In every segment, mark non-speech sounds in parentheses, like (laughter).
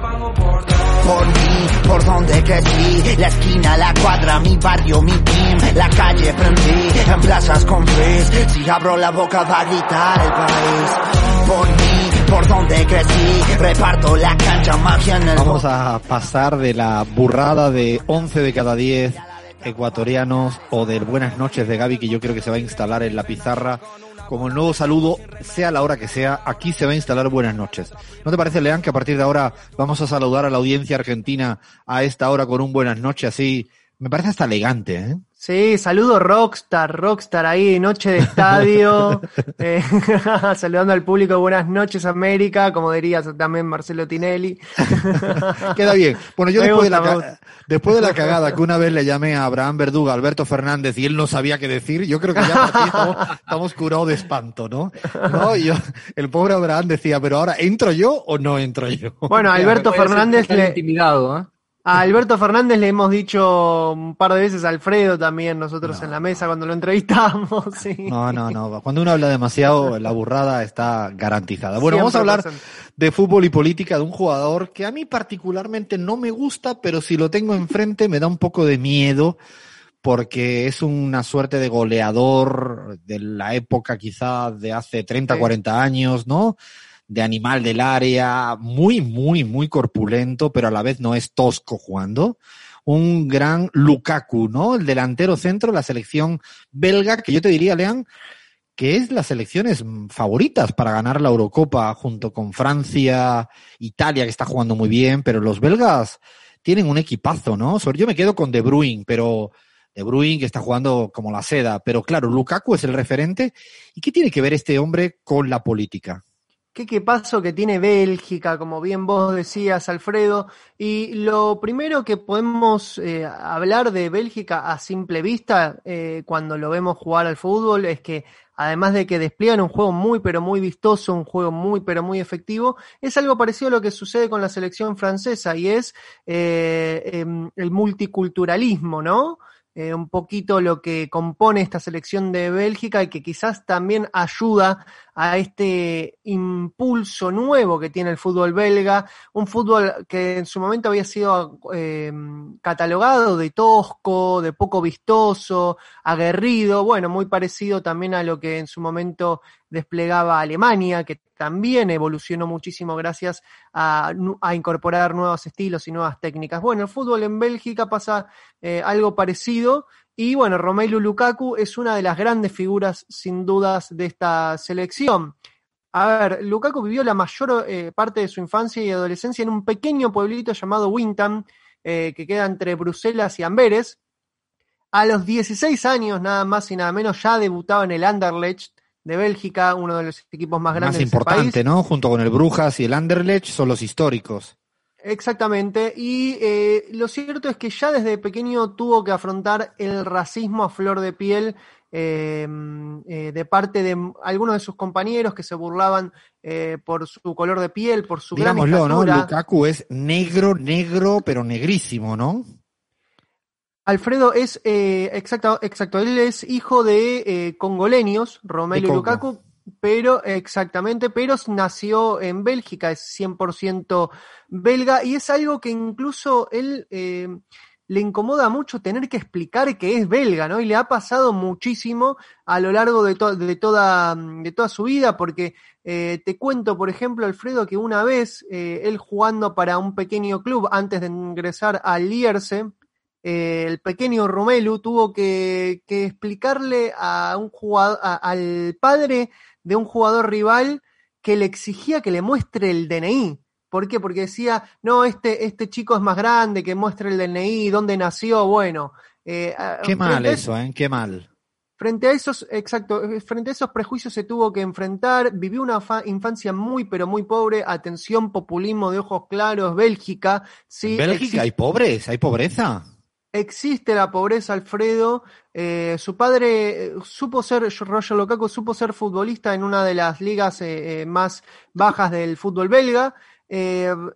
Por mí, por donde crecí, la esquina, la cuadra, mi barrio, mi team, la calle prendí, en plazas con frizz, si abro la boca va a gritar el país. Por mí, por donde crecí, reparto la cancha, magia en el... Vamos a pasar de la burrada de 11 de cada 10 ecuatorianos o del buenas noches de Gaby que yo creo que se va a instalar en la pizarra como el nuevo saludo, sea la hora que sea, aquí se va a instalar buenas noches. ¿No te parece, Leán, que a partir de ahora vamos a saludar a la audiencia argentina a esta hora con un buenas noches así? Me parece hasta elegante, ¿eh? Sí, saludo Rockstar, Rockstar ahí, noche de estadio, (laughs) eh, (laughs) saludando al público, buenas noches América, como diría también Marcelo Tinelli. (laughs) Queda bien. Bueno, yo después, de la, después de la cagada que una vez le llamé a Abraham Verduga, Alberto Fernández, y él no sabía qué decir, yo creo que ya estamos, estamos curados de espanto, ¿no? ¿no? yo, el pobre Abraham decía, pero ahora, ¿entro yo o no entro yo? Bueno, Alberto Fernández le... intimidado, ¿eh? A Alberto Fernández le hemos dicho un par de veces a Alfredo también, nosotros en la mesa cuando lo entrevistamos. (laughs) Sí. No, no, no. Cuando uno habla demasiado, la burrada está garantizada. Bueno, vamos a hablar de fútbol y política de un jugador que a mí particularmente no me gusta, pero si lo tengo enfrente me da un poco de miedo porque es una suerte de goleador de la época quizá de hace 30, 40 años, ¿no? De animal del área, muy, muy, muy corpulento, pero a la vez no es tosco jugando. Un gran Lukaku, ¿no? El delantero centro la selección belga, que yo te diría, Lean, que es las selecciones favoritas para ganar la Eurocopa junto con Francia, Italia, que está jugando muy bien, pero los belgas tienen un equipazo, ¿no? Yo me quedo con De Bruyne, pero De Bruyne que está jugando como la seda, pero claro, Lukaku es el referente. ¿Y qué tiene que ver este hombre con la política? Qué paso que tiene Bélgica, como bien vos decías, Alfredo. Y lo primero que podemos eh, hablar de Bélgica a simple vista, eh, cuando lo vemos jugar al fútbol, es que además de que despliegan un juego muy pero muy vistoso, un juego muy pero muy efectivo, es algo parecido a lo que sucede con la selección francesa y es eh, em, el multiculturalismo, ¿no? Un poquito lo que compone esta selección de Bélgica y que quizás también ayuda a este impulso nuevo que tiene el fútbol belga, un fútbol que en su momento había sido eh, catalogado de tosco, de poco vistoso, aguerrido, bueno, muy parecido también a lo que en su momento desplegaba Alemania, que también evolucionó muchísimo gracias a, incorporar nuevos estilos y nuevas técnicas. Bueno, el fútbol en Bélgica pasa eh, algo parecido y bueno, Romelu Lukaku es una de las grandes figuras sin dudas de esta selección. A ver, Lukaku vivió la mayor eh, parte de su infancia y adolescencia en un pequeño pueblito llamado Winton, eh, que queda entre Bruselas y Amberes. A los 16 años, nada más y nada menos, ya debutaba en el Anderlecht de Bélgica, uno de los equipos más grandes más importante, ¿no? Junto con el Brujas y el Anderlecht son los históricos. Exactamente, y eh, lo cierto es que ya desde pequeño tuvo que afrontar el racismo a flor de piel em, eh, de parte de algunos de sus compañeros que se burlaban eh, por su color de piel, por su Digámoslo, ¿no? Lukaku es negro, negro, pero negrísimo, ¿no? Alfredo es, eh, exacto, exacto, él es hijo de congoleños, Romelu Lukaku, pero exactamente, pero nació en Bélgica, es 100% belga y es algo que incluso él eh, le incomoda mucho tener que explicar que es belga, ¿no? Y le ha pasado muchísimo a lo largo de, de, toda, de toda su vida, porque te cuento, por ejemplo, Alfredo, que una vez él jugando para un pequeño club antes de ingresar al Lierse, eh, el pequeño Romelu tuvo que, explicarle a un jugador, al padre de un jugador rival que le exigía que le muestre el DNI. ¿Por qué? Porque decía, no, este, este chico es más grande, que muestre el DNI, dónde nació, bueno. Eh, Qué mal eso, ¿eh? Qué mal. Frente a esos, exacto, frente a esos prejuicios se tuvo que enfrentar, vivió una infancia muy pero muy pobre, atención, populismo de ojos claros, Bélgica, sí. Bélgica hay pobres, hay pobreza. Existe la pobreza, Alfredo. Eh, su padre eh, supo ser, Roger Lukaku supo ser futbolista en una de las ligas eh, más bajas del fútbol belga.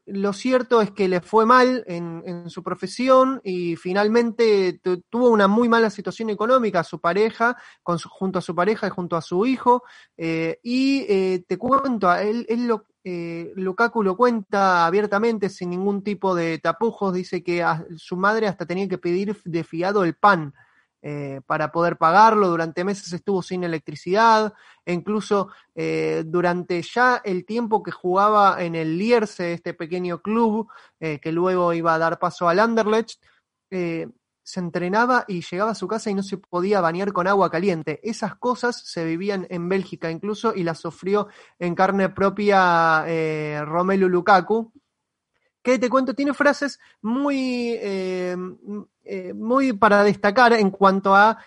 lo cierto es que le fue mal en, su profesión y finalmente tuvo una muy mala situación económica su pareja, junto a su pareja y junto a su hijo. y te cuento, él, él lo, eh, Lukaku lo cuenta abiertamente, sin ningún tipo de tapujos, dice que a su madre hasta tenía que pedir de fiado el pan eh, para poder pagarlo, durante meses estuvo sin electricidad, e incluso eh, durante ya el tiempo que jugaba en el Lierse, este pequeño club, que luego iba a dar paso al Anderlecht, se entrenaba y llegaba a su casa y no se podía bañar con agua caliente. Esas cosas se vivían en Bélgica incluso y las sufrió en carne propia eh, Romelu Lukaku. Que te cuento, tiene frases muy, eh, eh, muy para destacar en cuanto a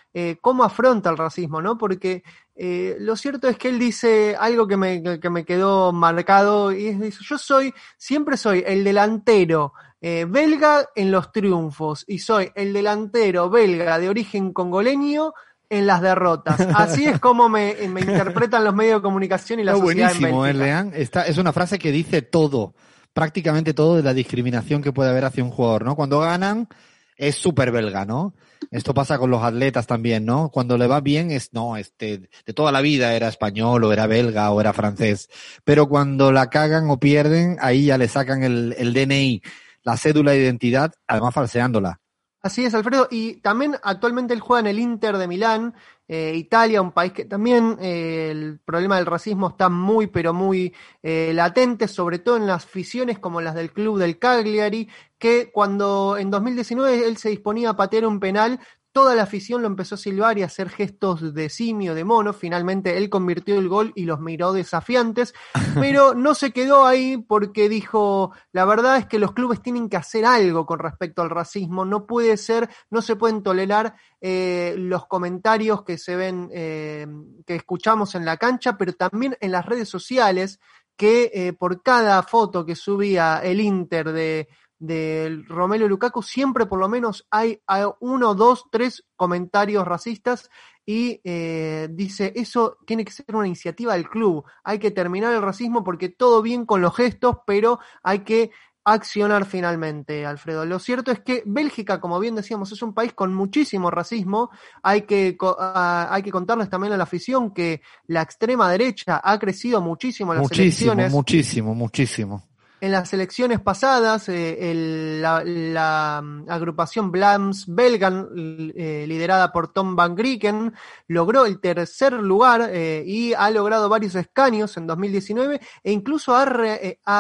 cómo afronta el racismo, ¿no? Porque lo cierto es que él dice algo que me, que me quedó marcado y es, dice, yo soy, siempre soy el delantero eh, belga en los triunfos y soy el delantero belga de origen congoleño en las derrotas. (laughs) Así es como me, interpretan los medios de comunicación y la sociedad buenísimo, en Bélgica. ¿eh, Esta es una frase que dice todo, prácticamente todo de la discriminación que puede haber hacia un jugador, ¿no? Cuando ganan es súper belga, ¿no? Esto pasa con los atletas también, ¿no? Cuando le va bien es, no, este, de toda la vida era español o era belga o era francés. Pero cuando la cagan o pierden, ahí ya le sacan el, el DNI la cédula de identidad, además falseándola. Así es, Alfredo. Y también actualmente él juega en el Inter de Milán, eh, Italia, un país que también eh, el problema del racismo está muy, pero muy eh, latente, sobre todo en las aficiones como las del club del Cagliari, que cuando en 2019 él se disponía a patear un penal, Toda la afición lo empezó a silbar y a hacer gestos de simio, de mono. Finalmente él convirtió el gol y los miró desafiantes, (laughs) pero no se quedó ahí porque dijo, la verdad es que los clubes tienen que hacer algo con respecto al racismo. No puede ser, no se pueden tolerar eh, los comentarios que se ven, eh, que escuchamos en la cancha, pero también en las redes sociales, que eh, por cada foto que subía el Inter de del Romelu Lukaku, siempre por lo menos hay, uno, dos, tres comentarios racistas y eh, dice, eso tiene que ser una iniciativa del club, hay que terminar el racismo porque todo bien con los gestos, pero hay que accionar finalmente, Alfredo. Lo cierto es que Bélgica, como bien decíamos, es un país con muchísimo racismo. Hay que, ah, hay que contarles también a la afición que la extrema derecha ha crecido muchísimo en las muchísimo, elecciones. Muchísimo, muchísimo en las elecciones pasadas, eh, la, mm, agrupación Blams Belgan, eh, liderada por Tom Van Grieken, logró el tercer lugar eh, y ha logrado varios escaños en 2019 e incluso ha,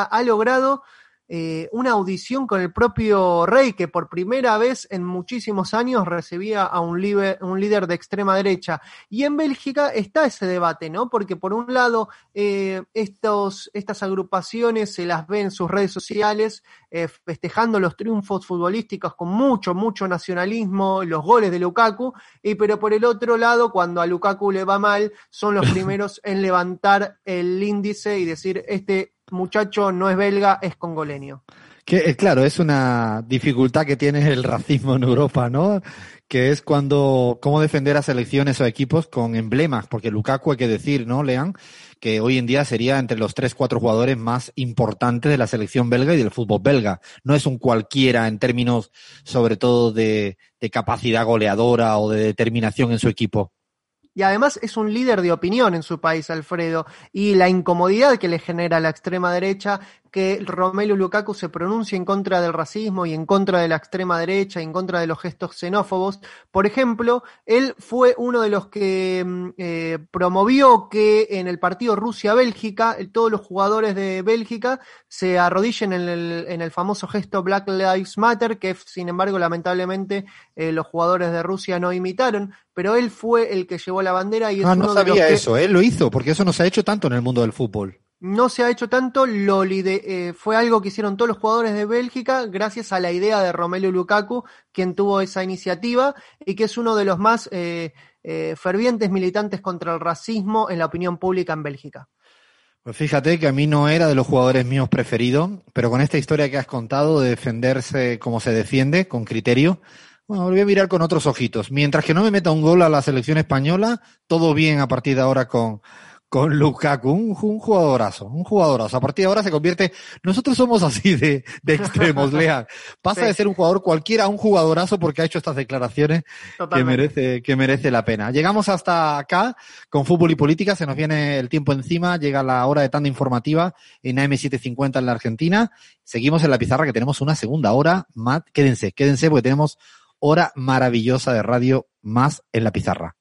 ha logrado eh, una audición con el propio rey, que por primera vez en muchísimos años recibía a un, un líder de extrema derecha. Y en Bélgica está ese debate, ¿no? Porque por un lado, eh, estos, estas agrupaciones se las ven en sus redes sociales, eh, festejando los triunfos futbolísticos con mucho, mucho nacionalismo, los goles de Lukaku, y pero por el otro lado, cuando a Lukaku le va mal, son los (laughs) primeros en levantar el índice y decir, este muchacho no es belga, es congoleño. Que, eh, claro, es una dificultad que tiene el racismo en Europa, ¿no? Que es cuando, cómo defender a selecciones o equipos con emblemas, porque Lukaku hay que decir, ¿no, Lean? Que hoy en día sería entre los tres, cuatro jugadores más importantes de la selección belga y del fútbol belga. No es un cualquiera en términos, sobre todo, de, de capacidad goleadora o de determinación en su equipo. Y además es un líder de opinión en su país, Alfredo, y la incomodidad que le genera la extrema derecha que Romelu Lukaku se pronuncie en contra del racismo y en contra de la extrema derecha y en contra de los gestos xenófobos. Por ejemplo, él fue uno de los que mm, eh, promovió que en el partido Rusia-Bélgica todos los jugadores de Bélgica se arrodillen en el, en el, famoso gesto Black Lives Matter, que sin embargo lamentablemente eh, los jugadores de Rusia no imitaron, pero él fue el que llevó la bandera y es ah, no sabía eso, él lo hizo, porque eso no se ha hecho tanto en el mundo del fútbol no se ha hecho tanto, lo eh, fue algo que hicieron todos los jugadores de Bélgica gracias a la idea de Romelu Lukaku, quien tuvo esa iniciativa y que es uno de los más eh, eh, fervientes militantes contra el racismo en la opinión pública en Bélgica. Pues fíjate que a mí no era de los jugadores míos preferidos, pero con esta historia que has contado de defenderse como se defiende, con criterio, bueno, voy a mirar con otros ojitos. Mientras que no me meta un gol a la selección española, todo bien a partir de ahora con, con Lukaku, un, un, jugadorazo, un jugadorazo. A partir de ahora se convierte, nosotros somos así de, de extremos, (laughs) Lea. Pasa de ser un jugador cualquiera a un jugadorazo porque ha hecho estas declaraciones que merece, que merece la pena. Llegamos hasta acá con fútbol y política, se nos viene el tiempo encima, llega la hora de tanda informativa en AM750 en la Argentina. Seguimos en la pizarra que tenemos una segunda hora. Matt, quédense, quédense porque tenemos hora maravillosa de radio más en la pizarra.